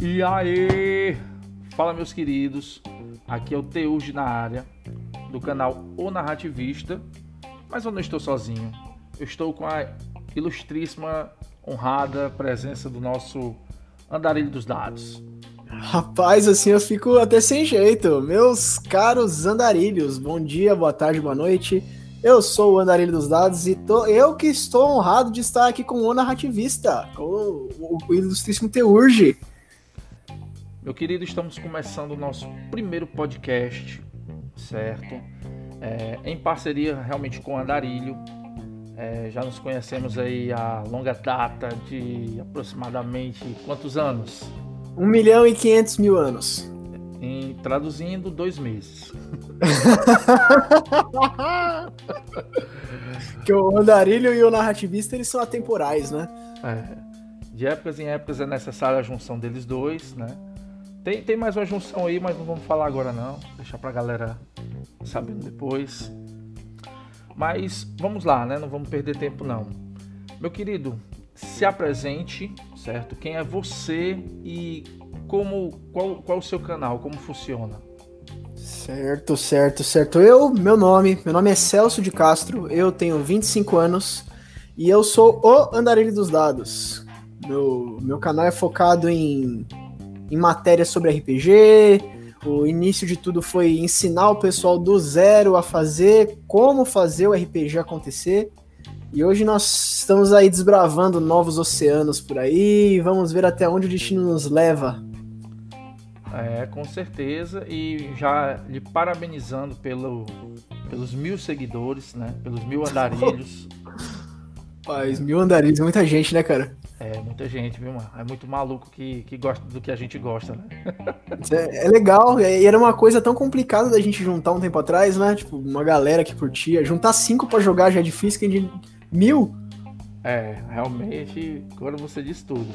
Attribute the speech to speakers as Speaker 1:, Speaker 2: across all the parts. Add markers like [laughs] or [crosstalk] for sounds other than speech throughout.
Speaker 1: E aí, fala meus queridos, aqui é o Teuge na área do canal O Narrativista, mas eu não estou sozinho, eu estou com a ilustríssima, honrada presença do nosso andarilho dos dados.
Speaker 2: Rapaz, assim eu fico até sem jeito. Meus caros andarilhos, bom dia, boa tarde, boa noite. Eu sou o Andarilho dos Dados e tô, eu que estou honrado de estar aqui com o narrativista, com o, o ilustríssimo Teurge.
Speaker 1: Meu querido, estamos começando o nosso primeiro podcast, certo? É, em parceria realmente com o Andarilho. É, já nos conhecemos aí há longa data de aproximadamente quantos anos?
Speaker 2: 1 milhão e 500 mil anos.
Speaker 1: Em, traduzindo, dois meses.
Speaker 2: que o andarilho e o narrativista eles são atemporais, né?
Speaker 1: É, de épocas em épocas é necessária a junção deles dois, né? Tem, tem mais uma junção aí, mas não vamos falar agora não. Deixar pra galera sabendo depois. Mas vamos lá, né? Não vamos perder tempo não. Meu querido, se apresente, certo? Quem é você e como qual, qual o seu canal, como funciona?
Speaker 2: Certo, certo, certo. Eu, meu nome, meu nome é Celso de Castro, eu tenho 25 anos e eu sou o Andarilho dos Dados. Meu, meu canal é focado em, em matérias sobre RPG. O início de tudo foi ensinar o pessoal do zero a fazer, como fazer o RPG acontecer. E hoje nós estamos aí desbravando novos oceanos por aí. Vamos ver até onde o destino nos leva.
Speaker 1: É, com certeza. E já lhe parabenizando pelo, pelos mil seguidores, né? Pelos mil andarilhos. [laughs]
Speaker 2: Paz, mil andarilhos, muita gente, né, cara?
Speaker 1: É, muita gente, viu, mano? É muito maluco que, que gosta do que a gente gosta, né?
Speaker 2: É, é legal, e era uma coisa tão complicada da gente juntar um tempo atrás, né? Tipo, uma galera que curtia. Juntar cinco para jogar já é difícil, que a gente Mil?
Speaker 1: É, realmente, agora você diz tudo.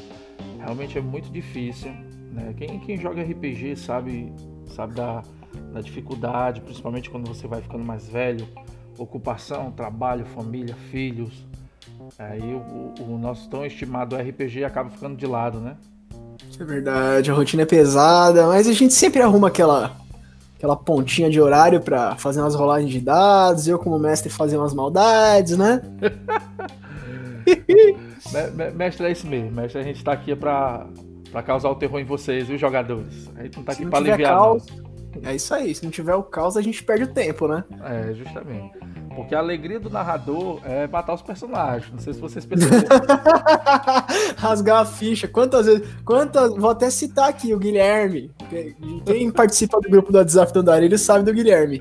Speaker 1: Realmente é muito difícil. Né? Quem, quem joga RPG sabe, sabe da, da dificuldade, principalmente quando você vai ficando mais velho. Ocupação, trabalho, família, filhos. Aí o, o, nosso tão estimado RPG acaba ficando de lado, né?
Speaker 2: É verdade, a rotina é pesada, mas a gente sempre arruma aquela aquela pontinha de horário para fazer umas rolagens de dados, eu como mestre fazer umas maldades, né? [laughs]
Speaker 1: mestre é isso mesmo, mestre a gente tá aqui para para causar o terror em vocês, viu, jogadores? A gente não tá aqui para aliviar. Caos,
Speaker 2: é isso aí, se não tiver o caos, a gente perde o tempo, né?
Speaker 1: É, justamente. Porque a alegria do narrador é matar os personagens. Não sei se vocês perceberam. [laughs]
Speaker 2: Rasgar a ficha. Quantas vezes. Quantas. Vou até citar aqui o Guilherme. Quem participa do grupo do WhatsApp do Andarilho sabe do Guilherme.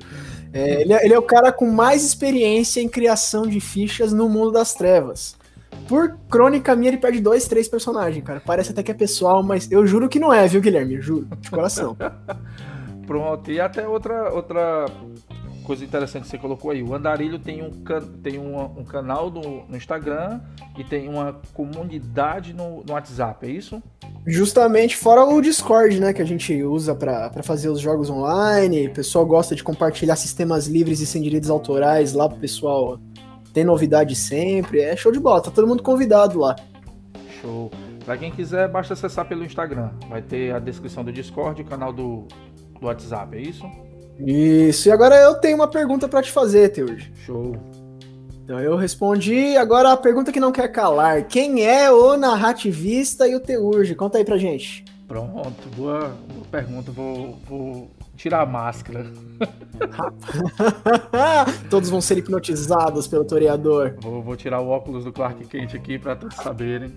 Speaker 2: É, ele, é, ele é o cara com mais experiência em criação de fichas no mundo das trevas. Por crônica minha, ele perde dois, três personagens, cara. Parece até que é pessoal, mas eu juro que não é, viu, Guilherme? Juro, de coração. [laughs]
Speaker 1: Pronto, e até outra, outra coisa interessante que você colocou aí. O Andarilho tem um, can, tem um, um canal no, no, Instagram e tem uma comunidade no, no, WhatsApp, é isso?
Speaker 2: Justamente, fora o Discord, né? Que a gente usa para fazer os jogos online. O pessoal gosta de compartilhar sistemas livres e sem direitos autorais lá pro pessoal ter novidade sempre. É show de bola, tá todo mundo convidado lá.
Speaker 1: Show. Pra quem quiser, basta acessar pelo Instagram. Vai ter a descrição do Discord e o canal do, do WhatsApp, é isso?
Speaker 2: Isso, e agora eu tenho uma pergunta para te fazer, Teurge.
Speaker 1: Show.
Speaker 2: Então eu respondi, agora a pergunta que não quer calar. Quem é o narrativista e o Teurge? Conta aí pra gente.
Speaker 1: Pronto, boa, boa pergunta. Vou, vou tirar a máscara. [laughs]
Speaker 2: todos vão ser hipnotizados pelo toreador.
Speaker 1: Vou, vou tirar o óculos do Clark Kent aqui para todos saberem.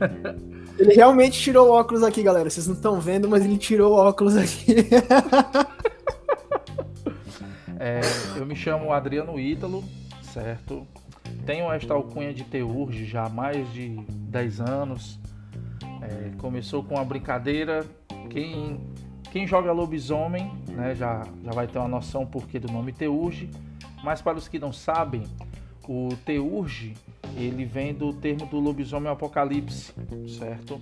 Speaker 1: [laughs]
Speaker 2: Ele realmente tirou o óculos aqui, galera. Vocês não estão vendo, mas ele tirou o óculos aqui. [laughs]
Speaker 1: É, eu me chamo Adriano Ítalo, certo? Tenho esta alcunha de Teurge já há mais de 10 anos. É, começou com uma brincadeira. Quem, quem joga lobisomem né, já, já vai ter uma noção porquê do nome Teurge. Mas para os que não sabem, o Teurge ele vem do termo do lobisomem apocalipse, certo?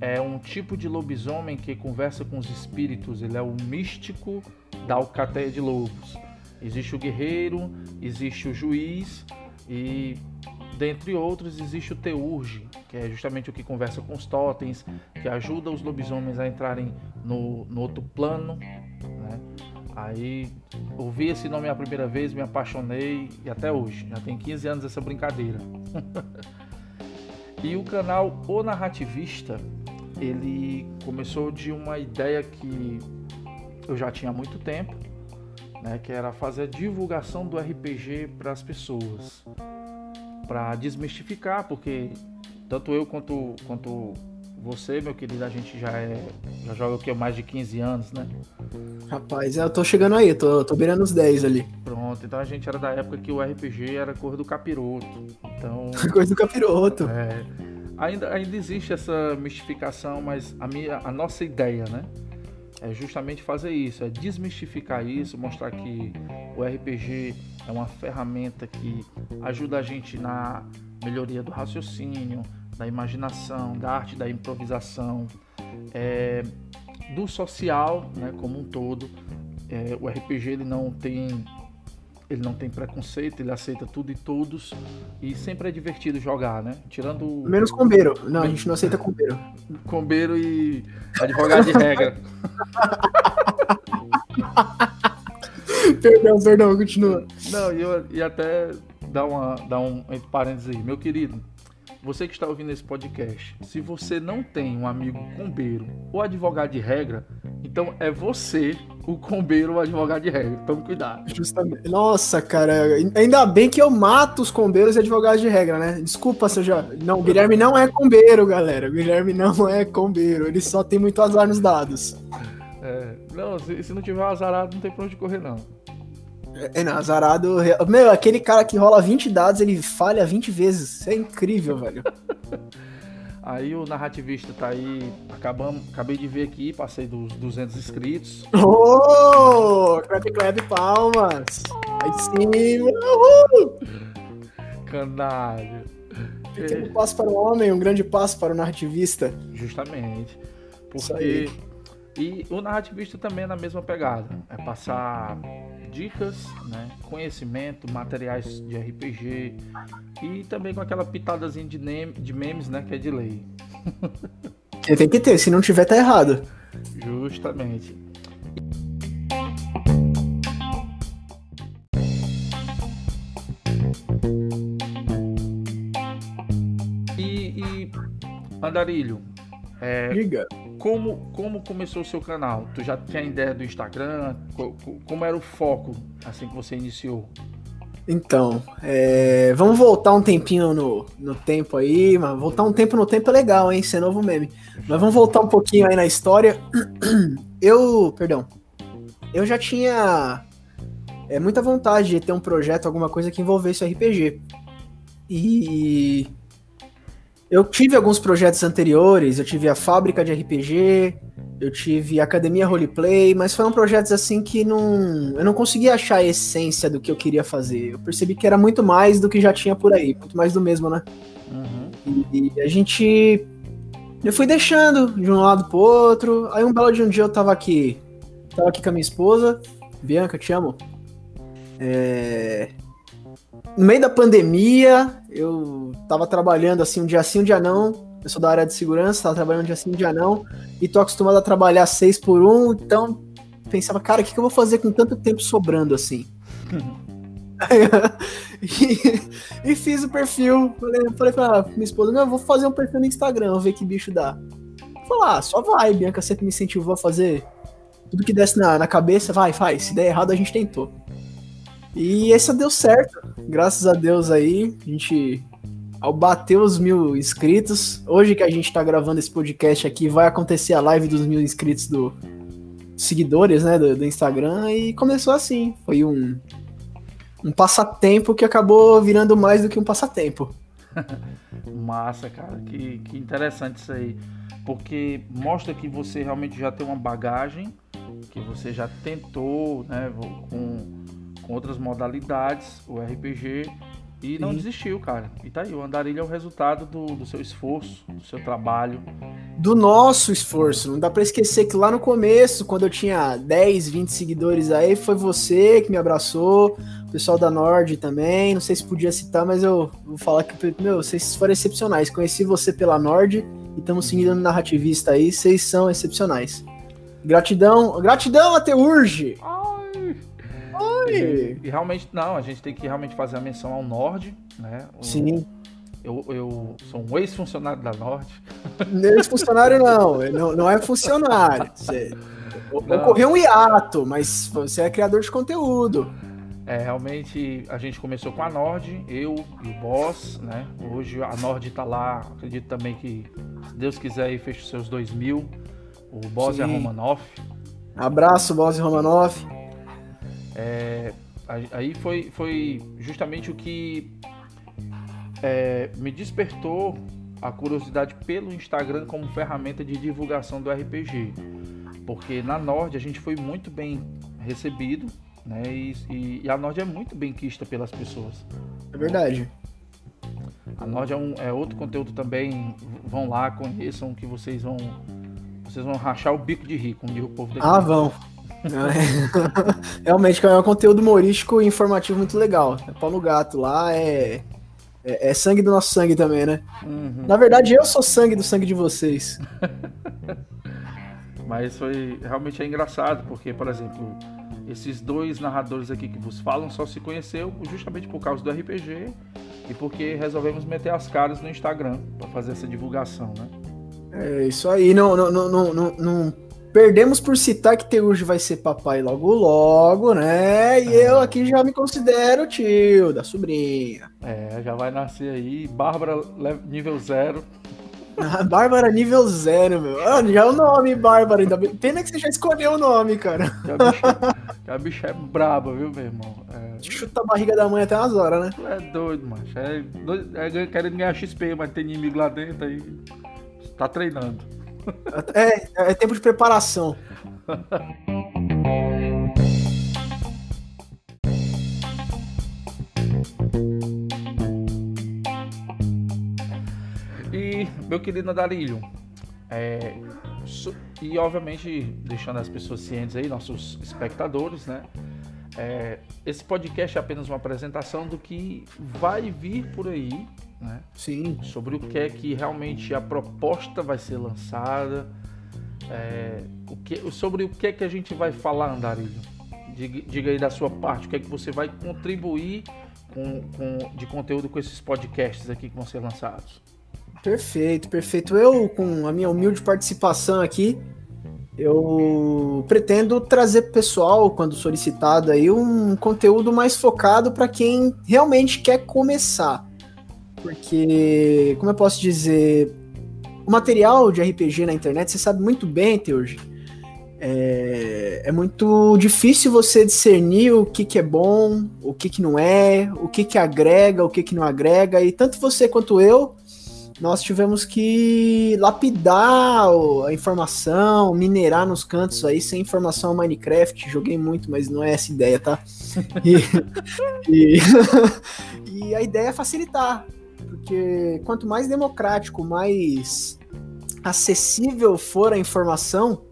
Speaker 1: É um tipo de lobisomem que conversa com os espíritos, ele é o místico da alcateia de lobos. Existe o guerreiro, existe o juiz e dentre outros, existe o Teurge, que é justamente o que conversa com os totens, que ajuda os lobisomens a entrarem no, no outro plano. Né? Aí ouvi esse nome a primeira vez, me apaixonei e até hoje, já tem 15 anos essa brincadeira. [laughs] e o canal O Narrativista, ele começou de uma ideia que eu já tinha há muito tempo, né, que era fazer a divulgação do RPG para as pessoas, para desmistificar, porque tanto eu quanto, quanto você, meu querido, a gente já é já joga o que mais de 15 anos, né?
Speaker 2: Rapaz, eu tô chegando aí, tô, tô beirando os 10 ali.
Speaker 1: Pronto, então a gente era da época que o RPG era cor do capiroto. Então, [laughs]
Speaker 2: coisa do capiroto.
Speaker 1: É, ainda, ainda existe essa mistificação, mas a, minha, a nossa ideia, né? É justamente fazer isso, é desmistificar isso, mostrar que o RPG é uma ferramenta que ajuda a gente na melhoria do raciocínio, da imaginação, da arte da improvisação, é, do social, né, como um todo. É, o RPG ele não tem ele não tem preconceito, ele aceita tudo e todos e sempre é divertido jogar, né? Tirando
Speaker 2: menos combeiro. Não, a gente não aceita combeiro.
Speaker 1: Combeiro e advogado de regra. [laughs]
Speaker 2: perdão, perdão, continua.
Speaker 1: Não, e, eu, e até dar uma dar um entre parênteses aí, meu querido. Você que está ouvindo esse podcast, se você não tem um amigo combeiro ou advogado de regra, então é você o combeiro ou advogado de regra. Tome cuidado.
Speaker 2: Justamente. Nossa, cara, ainda bem que eu mato os combeiros e advogados de regra, né? Desculpa se eu já. Não, o Guilherme não é combeiro, galera. O Guilherme não é combeiro. Ele só tem muito azar nos dados.
Speaker 1: É, não, se, se não tiver azarado, não tem pra onde correr, não.
Speaker 2: É, não, azarado. Meu, aquele cara que rola 20 dados, ele falha 20 vezes. Isso é incrível, velho. [laughs]
Speaker 1: Aí o narrativista tá aí, acabamos, acabei de ver aqui, passei dos 200 inscritos.
Speaker 2: Oh! Clap, clap, palmas! Aí sim, uhul!
Speaker 1: Canalha.
Speaker 2: Pequeno é. passo para o homem, um grande passo para o narrativista.
Speaker 1: Justamente. Porque. E o narrativista também é na mesma pegada. É passar dicas, né, conhecimento, materiais de RPG e também com aquela pitadazinha de, de memes, né, que é de lei. [laughs]
Speaker 2: tem que ter, se não tiver tá errado.
Speaker 1: Justamente. E, e Andarilho, é,
Speaker 2: Diga
Speaker 1: como, como começou o seu canal? Tu já tinha ideia do Instagram? Como era o foco assim que você iniciou?
Speaker 2: Então, é, vamos voltar um tempinho no, no tempo aí, mas voltar um tempo no tempo é legal, hein? Ser é novo meme. Mas vamos voltar um pouquinho aí na história. [clears throat] Eu, perdão, eu já tinha é, muita vontade de ter um projeto, alguma coisa que envolvesse RPG. E eu tive alguns projetos anteriores, eu tive a fábrica de RPG, eu tive a academia roleplay, mas foram projetos assim que não, eu não conseguia achar a essência do que eu queria fazer. Eu percebi que era muito mais do que já tinha por aí, muito mais do mesmo, né? Uhum. E, e, a gente, eu fui deixando de um lado pro outro. Aí um belo de um dia eu tava aqui, tava aqui com a minha esposa, Bianca, te amo. É, no meio da pandemia, eu tava trabalhando assim um dia sim, um dia não. Eu sou da área de segurança, tava trabalhando um dia sim, um dia não. E tô acostumado a trabalhar seis por um, então pensava, cara, o que, que eu vou fazer com tanto tempo sobrando assim? [laughs] e, e, fiz o perfil. Falei, falei pra minha esposa, não, eu vou fazer um perfil no Instagram, ver que bicho dá. Falei, ah, só vai, Bianca sempre me incentivou a fazer tudo que desse na, na cabeça, vai, faz. Se der errado, a gente tentou. E essa deu certo. Graças a Deus aí, a gente ao bater os mil inscritos, hoje que a gente tá gravando esse podcast aqui, vai acontecer a live dos mil inscritos do seguidores, né, do, do Instagram, e começou assim. Foi um, um passatempo que acabou virando mais do que um passatempo. [laughs]
Speaker 1: Massa, cara, que, que interessante isso aí. Porque mostra que você realmente já tem uma bagagem, que você já tentou, né, com com outras modalidades, o RPG, e não Sim. desistiu, cara. E tá aí, o Andarilho é o resultado do, do, seu esforço, do seu trabalho.
Speaker 2: Do nosso esforço. Não dá pra esquecer que lá no começo, quando eu tinha 10, 20 seguidores aí, foi você que me abraçou, pessoal da Nord também. Não sei se podia citar, mas eu vou falar que, meu, vocês foram excepcionais. Conheci você pela Nord e estamos seguindo no narrativista aí. Vocês são excepcionais. Gratidão, gratidão até urge.
Speaker 1: E, e, realmente não, a gente tem que realmente fazer a menção ao Nord, né? O,
Speaker 2: Sim.
Speaker 1: Eu, eu sou um ex-funcionário da Nord.
Speaker 2: Ex-funcionário não, não, não é funcionário. [laughs] Você. Ocorreu um hiato, mas você é criador de conteúdo.
Speaker 1: É, realmente a gente começou com a Nord, eu e o Boss, né? Hoje a Nord tá lá, acredito também que, se Deus quiser, aí fecha os seus dois mil. O Boss Sim. é Romanoff.
Speaker 2: Abraço, Boss e Romanoff.
Speaker 1: É, aí foi, foi justamente o que é, me despertou a curiosidade pelo Instagram como ferramenta de divulgação do RPG. Porque na Nord a gente foi muito bem recebido, né? E, e, e a Nord é muito bem quista pelas pessoas.
Speaker 2: É verdade.
Speaker 1: A Nord é, um, é outro conteúdo também. Vão lá, conheçam que vocês vão. Vocês vão rachar o bico de rir, como diz o povo daqui.
Speaker 2: Ah, vão. [laughs] Realmente é um conteúdo humorístico e informativo muito legal. É pau no gato lá, é, é, é sangue do nosso sangue também, né? Uhum. Na verdade, eu sou sangue do sangue de vocês. [laughs]
Speaker 1: Mas foi realmente é engraçado, porque, por exemplo, esses dois narradores aqui que vos falam só se conheceu justamente por causa do RPG e porque resolvemos meter as caras no Instagram para fazer essa divulgação, né?
Speaker 2: É isso aí, não, não, não, não, não perdemos por citar que Teujo vai ser papai logo logo, né? E eu aqui já me considero tio da sobrinha.
Speaker 1: É, já vai nascer aí, Bárbara nível zero. [laughs]
Speaker 2: Bárbara nível zero, meu. Ah, já é o nome, Bárbara. Ainda bem. Pena que você já escolheu o nome, cara.
Speaker 1: Que a bicha, que a bicha é braba, viu, meu irmão?
Speaker 2: É... Chuta a barriga da mãe até umas horas, né?
Speaker 1: É doido, macho. É, doido, é querendo ganhar XP, mas tem inimigo lá dentro aí. Tá treinando.
Speaker 2: É, é tempo de preparação.
Speaker 1: meu querido Darilho, é, e obviamente deixando as pessoas cientes aí, nossos espectadores, né? É, esse podcast é apenas uma apresentação do que vai vir por aí, né?
Speaker 2: Sim.
Speaker 1: Sobre o que é que realmente a proposta vai ser lançada, é, o que, sobre o que é que a gente vai falar, Andarilho. Diga, diga aí da sua parte, o que é que você vai contribuir com, com, de conteúdo com esses podcasts aqui que vão ser lançados.
Speaker 2: Perfeito, perfeito. Eu, com a minha humilde participação aqui, eu pretendo trazer pessoal, quando solicitado aí, um conteúdo mais focado para quem realmente quer começar. Porque, como eu posso dizer, o material de RPG na internet, você sabe muito bem, Teurgi, é, é, muito difícil você discernir o que, que é bom, o que, que não é, o que, que agrega, o que, que não agrega, e tanto você quanto eu nós tivemos que lapidar a informação, minerar nos cantos aí, sem informação Minecraft. Joguei muito, mas não é essa ideia, tá? E, [laughs] e, [laughs] e a ideia é facilitar, porque quanto mais democrático, mais acessível for a informação,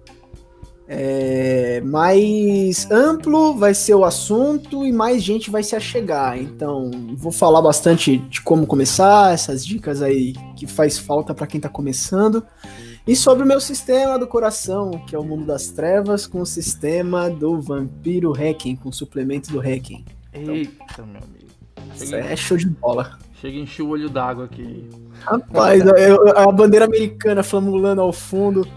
Speaker 2: é, mais amplo vai ser o assunto e mais gente vai se achegar. Então, vou falar bastante de como começar, essas dicas aí que faz falta para quem está começando. E sobre o meu sistema do coração, que é o mundo das trevas, com o sistema do vampiro Hacking, com o suplemento do Hacking.
Speaker 1: Então, Eita, meu amigo.
Speaker 2: Isso é show de bola.
Speaker 1: Chega a encher o olho d'água aqui.
Speaker 2: Rapaz, eu, a bandeira americana flamulando ao fundo. [laughs]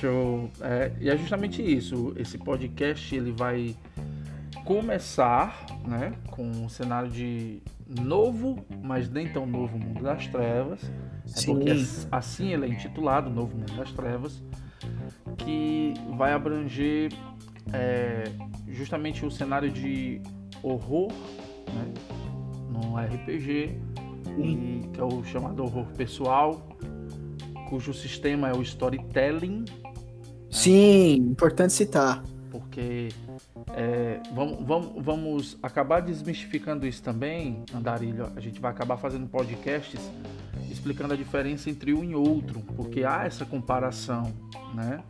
Speaker 1: Show. É, e é justamente isso. Esse podcast ele vai começar, né, com um cenário de novo, mas nem tão novo mundo das trevas. É porque assim ele é intitulado, Novo Mundo das Trevas, que vai abranger é, justamente o cenário de horror, né, no RPG, e, que é o chamado horror pessoal, cujo sistema é o storytelling.
Speaker 2: Sim, importante citar.
Speaker 1: Porque é, vamos, vamos, vamos acabar desmistificando isso também, Andarilho. A gente vai acabar fazendo podcasts explicando a diferença entre um e outro, porque há essa comparação, né?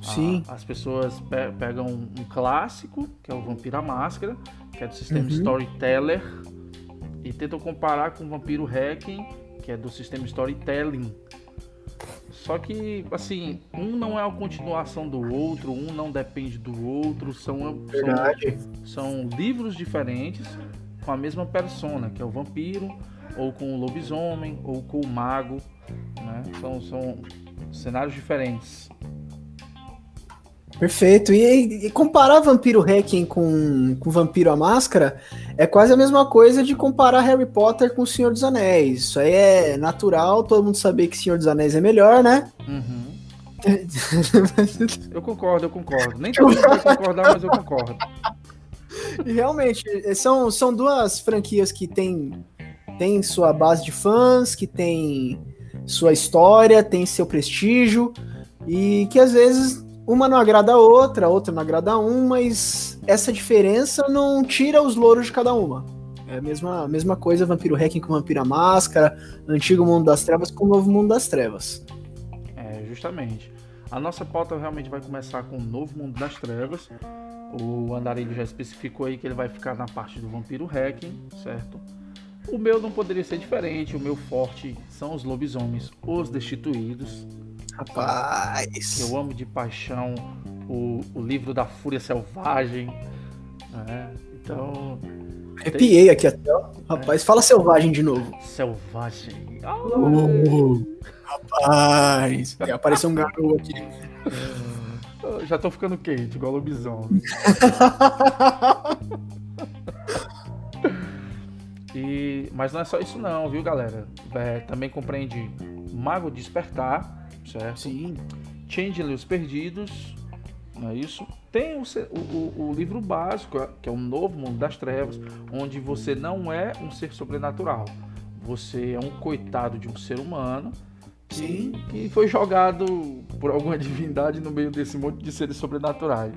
Speaker 2: Sim.
Speaker 1: as pessoas pe pegam um clássico, que é o Vampiro à Máscara, que é do sistema
Speaker 2: Uhum.
Speaker 1: Storyteller, e tentam comparar com o Vampiro Hacking, que é do sistema Storytelling. Só que, assim, um não é a continuação do outro, um não depende do outro, são, são, são livros diferentes com a mesma persona, que é o vampiro, ou com o lobisomem, ou com o mago, né? São, são cenários diferentes.
Speaker 2: Perfeito. E, e comparar Vampiro Hacking com, com Vampiro à Máscara é quase a mesma coisa de comparar Harry Potter com o Senhor dos Anéis. Isso aí é natural, todo mundo saber que Senhor dos Anéis é melhor, né?
Speaker 1: Uhum. Eu concordo, eu concordo. Nem todo mundo vai concordar, mas eu concordo.
Speaker 2: E realmente, são, são duas franquias que têm tem sua base de fãs, que tem sua história, tem seu prestígio, e que às vezes uma não agrada a outra, a outra não agrada a um, mas essa diferença não tira os louros de cada uma. É a mesma, mesma coisa Vampiro Hacking com Vampiro à Máscara, Antigo Mundo das Trevas com Novo Mundo das Trevas.
Speaker 1: É, justamente. A nossa pauta realmente vai começar com o Novo Mundo das Trevas. O Andarilho já especificou aí que ele vai ficar na parte do Vampiro Hacking, certo? O meu não poderia ser diferente. O meu forte são os lobisomens, os destituídos.
Speaker 2: Rapaz.
Speaker 1: Eu amo de paixão o, o livro da Fúria Selvagem. né? Então,
Speaker 2: Arrepiei aqui até. Rapaz, fala selvagem de novo.
Speaker 1: Selvagem.
Speaker 2: Uh, rapaz. É, apareceu um garoto aqui.
Speaker 1: eu já tô ficando quente, igual lobisomem. [laughs] E, mas não é só isso não, viu, galera? É, também compreende Mago Despertar, certo?
Speaker 2: Sim.
Speaker 1: Changeling os Perdidos, não é isso? Tem o, o- o- livro básico, que é o Novo Mundo das Trevas, onde você não é um ser sobrenatural. Você é um coitado de um ser humano
Speaker 2: Sim.
Speaker 1: que foi jogado por alguma divindade no meio desse monte de seres sobrenaturais.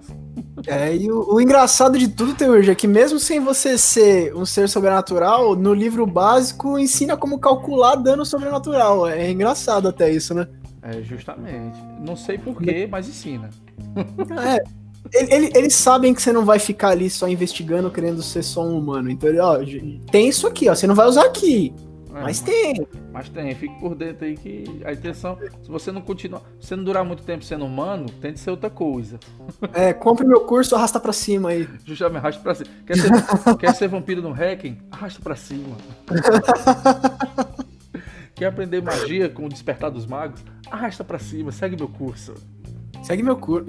Speaker 2: É, e o, o engraçado de tudo, Teurge, é que mesmo sem você ser um ser sobrenatural, no livro básico ensina como calcular dano sobrenatural. É engraçado até isso, né?
Speaker 1: É, justamente. Não sei porquê, mas ensina.
Speaker 2: É. ele- ele- eles sabem que você não vai ficar ali só investigando, querendo ser só um humano. Então, ele, ó, tem isso aqui, ó. Você não vai usar aqui.
Speaker 1: É,
Speaker 2: Mas tem.
Speaker 1: Mas tem, fique por dentro aí que a intenção, se você não continuar, se você não durar muito tempo sendo humano, tente ser outra coisa.
Speaker 2: É, compre meu curso, arrasta pra cima aí.
Speaker 1: Justamente, arrasta pra cima. Quer ser, quer ser vampiro no hacking? Arrasta pra cima. [laughs] Quer aprender magia com o despertar dos magos? Arrasta pra cima, segue meu curso.
Speaker 2: Segue meu curso.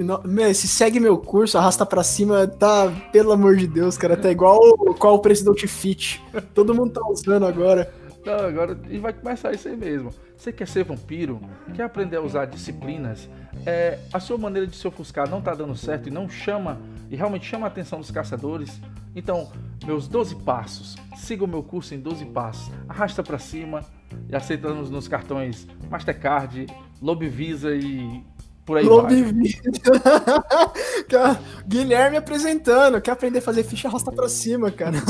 Speaker 2: Se segue meu curso, arrasta pra cima, tá, pelo amor de Deus, cara, tá igual qual o preço do Outfit. Todo mundo tá usando agora.
Speaker 1: Não, agora e vai começar isso aí mesmo. Você quer ser vampiro? Quer aprender a usar disciplinas? É, a sua maneira de se ofuscar não tá dando certo e não chama, e realmente chama a atenção dos caçadores? Então, meus 12 passos. Siga o meu curso em 12 passos. Arrasta pra cima e aceitamos nos cartões Mastercard, Lobvisa e por aí vai.
Speaker 2: Lobby Cara, [laughs] Guilherme apresentando. Quer aprender a fazer ficha, arrasta pra cima, cara. [laughs]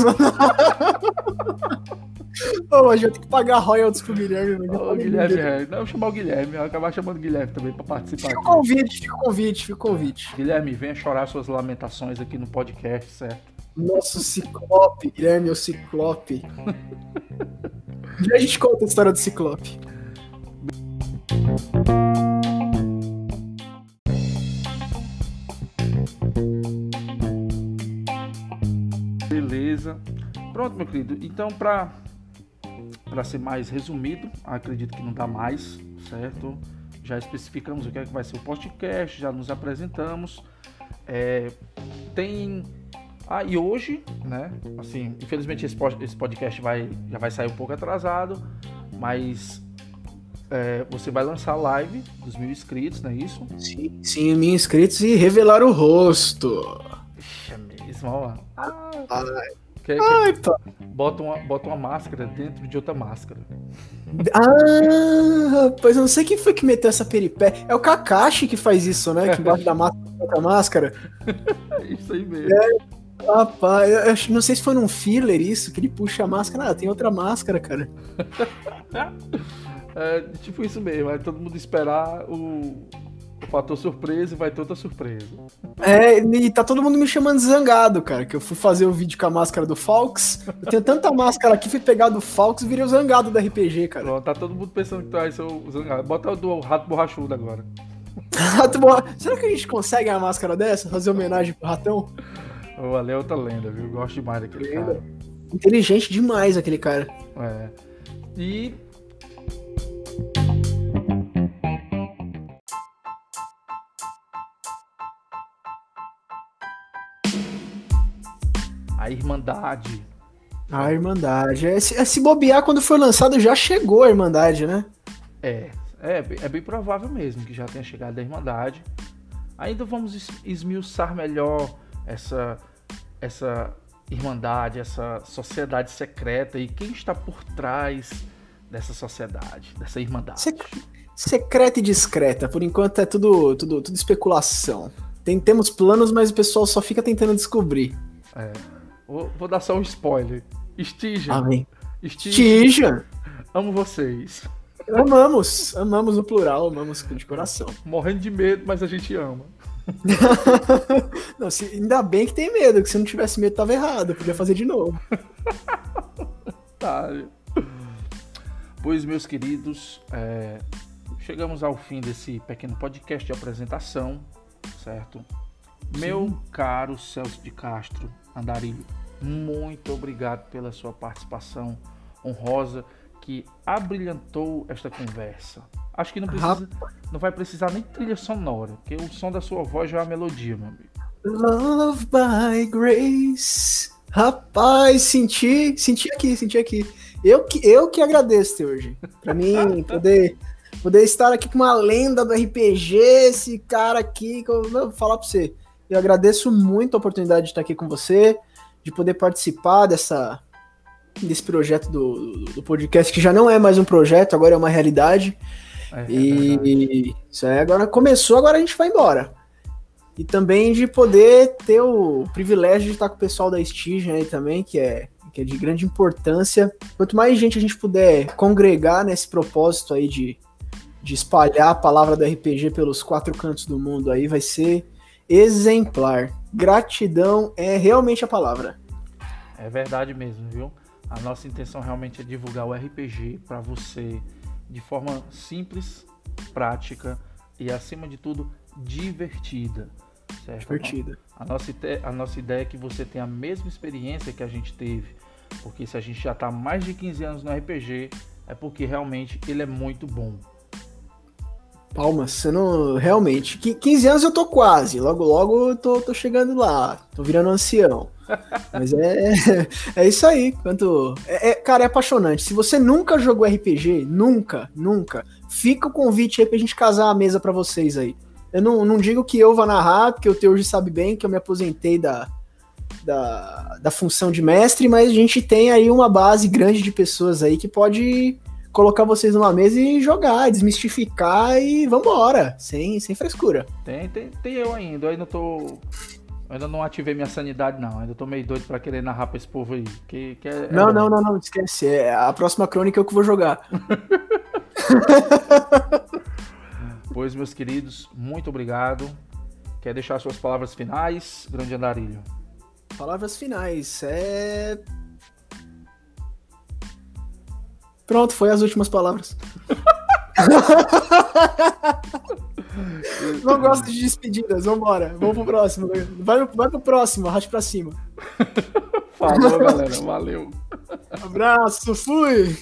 Speaker 2: Ô, a gente vai ter que pagar royalties pro Guilherme. né?
Speaker 1: Ô, Guilherme, é, não, vou chamar o Guilherme, eu vou acabar chamando o Guilherme também pra participar.
Speaker 2: Fica o convite, fica o convite, fica o convite.
Speaker 1: Guilherme, venha chorar suas lamentações aqui no podcast, certo?
Speaker 2: Nosso Ciclope, Guilherme, o Ciclope. [laughs] Dia a gente conta a história do Ciclope.
Speaker 1: Beleza. Pronto, meu querido. Então, para para ser mais resumido, acredito que não dá mais, certo? Já especificamos o que é que vai ser o podcast, já nos apresentamos. É, tem. Ah, e hoje, né? Assim, infelizmente esse pod- esse podcast vai, já vai sair um pouco atrasado, mas é, você vai lançar a live dos mil inscritos, não é isso?
Speaker 2: Sim, sim, mil inscritos e revelar o rosto.
Speaker 1: Ixi, é mesmo, ó. Ah,
Speaker 2: Ai,
Speaker 1: quer-
Speaker 2: ai, pá.
Speaker 1: bota, uma, bota uma máscara dentro de outra máscara.
Speaker 2: Ah, rapaz, eu não sei quem foi que meteu essa peripécia. É o Kakashi que faz isso, né? Que [laughs] embaixo da máscara outra máscara.
Speaker 1: É isso aí mesmo.
Speaker 2: Rapaz, eu não sei se foi num filler isso, que ele puxa a máscara. Ah, tem outra máscara, cara. [laughs]
Speaker 1: É tipo isso mesmo, é todo mundo esperar o, o fator surpresa e vai toda surpresa.
Speaker 2: É, e tá todo mundo me chamando de zangado, cara. Que eu fui fazer o vídeo com a máscara do Falks. Eu tenho tanta máscara aqui, fui pegar do Falks e virei o zangado do RPG, cara.
Speaker 1: Pronto, tá todo mundo pensando que tu vai ser o zangado. Bota o do rato borrachudo agora. [laughs]
Speaker 2: Rato borra... Será que a gente consegue uma máscara dessa? Fazer homenagem pro ratão?
Speaker 1: O Ale é outra lenda, viu? Gosto demais daquele lenda. cara.
Speaker 2: Inteligente demais aquele cara.
Speaker 1: É. E A Irmandade.
Speaker 2: A Irmandade. É, se, é, se bobear, quando foi lançado, já chegou a Irmandade, né?
Speaker 1: É, é, é bem provável mesmo que já tenha chegado a Irmandade. Ainda vamos esmiuçar melhor essa, essa Irmandade, essa sociedade secreta e quem está por trás dessa sociedade, dessa Irmandade. Sec
Speaker 2: secreta e discreta. Por enquanto é tudo, tudo, tudo especulação. Tem, temos planos, mas o pessoal só fica tentando descobrir.
Speaker 1: É. Vou, vou dar só um spoiler. Stygian.
Speaker 2: Amém.
Speaker 1: Amo vocês.
Speaker 2: Amamos, amamos no plural, amamos de coração.
Speaker 1: Morrendo de medo, mas a gente ama. [laughs]
Speaker 2: não, se, ainda bem que tem medo, que se não tivesse medo tava errado, podia fazer de novo. [laughs]
Speaker 1: tá. Pois, meus queridos, é, chegamos ao fim desse pequeno podcast de apresentação, certo? Sim. Meu caro Celso de Castro Andarilho, muito obrigado pela sua participação honrosa que abrilhantou esta conversa. Acho que não precisa, não vai precisar nem trilha sonora, porque o som da sua voz já é a melodia, meu amigo.
Speaker 2: Love by grace. Rapaz, senti, senti aqui, senti aqui. Eu que, eu que agradeço hoje. Pra mim [laughs] poder, poder estar aqui com uma lenda do RPG, esse cara aqui, que eu vou falar pra você. Eu agradeço muito a oportunidade de estar aqui com você, de poder participar dessa desse projeto do, do podcast, que já não é mais um projeto, agora é uma realidade. É, e é isso aí agora começou, agora a gente vai embora. E também de poder ter o privilégio de estar com o pessoal da Stygian aí também, que é, que é de grande importância. Quanto mais gente a gente puder congregar nesse propósito aí de, de espalhar a palavra do RPG pelos quatro cantos do mundo aí, vai ser exemplar. Gratidão é realmente a palavra.
Speaker 1: É verdade mesmo, viu? A nossa intenção realmente é divulgar o RPG para você de forma simples, prática e, acima de tudo, divertida. Certo?
Speaker 2: Divertida.
Speaker 1: A nossa, a nossa ideia é que você tenha a mesma experiência que a gente teve. Porque se a gente já está mais de 15 anos no RPG, é porque realmente ele é muito bom.
Speaker 2: Palmas, você não. Realmente. 15 anos eu tô quase. Logo, logo eu tô, tô chegando lá. Tô virando ancião. [laughs] Mas é. [laughs] É isso aí. Quanto. É, é, cara, é apaixonante. Se você nunca jogou RPG, nunca, nunca, fica o convite aí pra gente casar a mesa para vocês aí. Eu não, não digo que eu vá narrar, porque o Teu sabe bem que eu me aposentei da, da, da função de mestre, mas a gente tem aí uma base grande de pessoas aí que pode colocar vocês numa mesa e jogar, desmistificar e vambora, sem, sem frescura.
Speaker 1: Tem, tem, tem eu ainda, eu ainda tô. Eu ainda não ativei minha sanidade, não. Ainda tô meio doido pra querer narrar pra esse povo aí. Que, que é,
Speaker 2: não, é não, não, não, esquece. É, a próxima crônica é eu que vou jogar. [laughs]
Speaker 1: pois, meus queridos, muito obrigado. Quer deixar suas palavras finais, grande andarilho?
Speaker 2: Palavras finais. É Pronto, foi as últimas palavras. [laughs] Não gosto de despedidas, vambora. Vamos pro próximo. Vai, vai pro próximo, arraste pra cima.
Speaker 1: Falou, galera. Valeu.
Speaker 2: Abraço, fui!